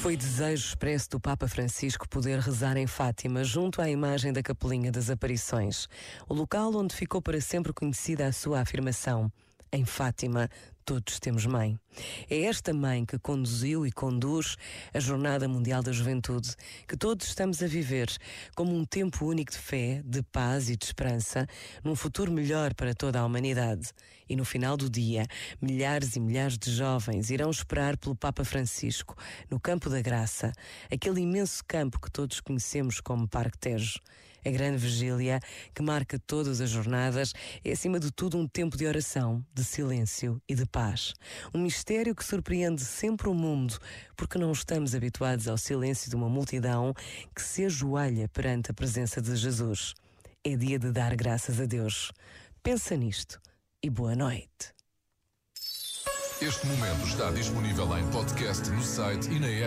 Foi desejo expresso do Papa Francisco poder rezar em Fátima, junto à imagem da Capelinha das Aparições, o local onde ficou para sempre conhecida a sua afirmação: Em Fátima, todos temos mãe. É esta mãe que conduziu e conduz a Jornada Mundial da Juventude, que todos estamos a viver como um tempo único de fé, de paz e de esperança, num futuro melhor para toda a humanidade. E no final do dia, milhares e milhares de jovens irão esperar pelo Papa Francisco, no Campo da Graça, aquele imenso campo que todos conhecemos como Parque Tejo. A grande vigília, que marca todas as jornadas, é acima de tudo um tempo de oração, de silêncio e de paz. Um mistério que surpreende sempre o mundo, porque não estamos habituados ao silêncio de uma multidão que se ajoelha perante a presença de Jesus. É dia de dar graças a Deus. Pensa nisto e boa noite. Este momento está disponível em podcast no site e na app.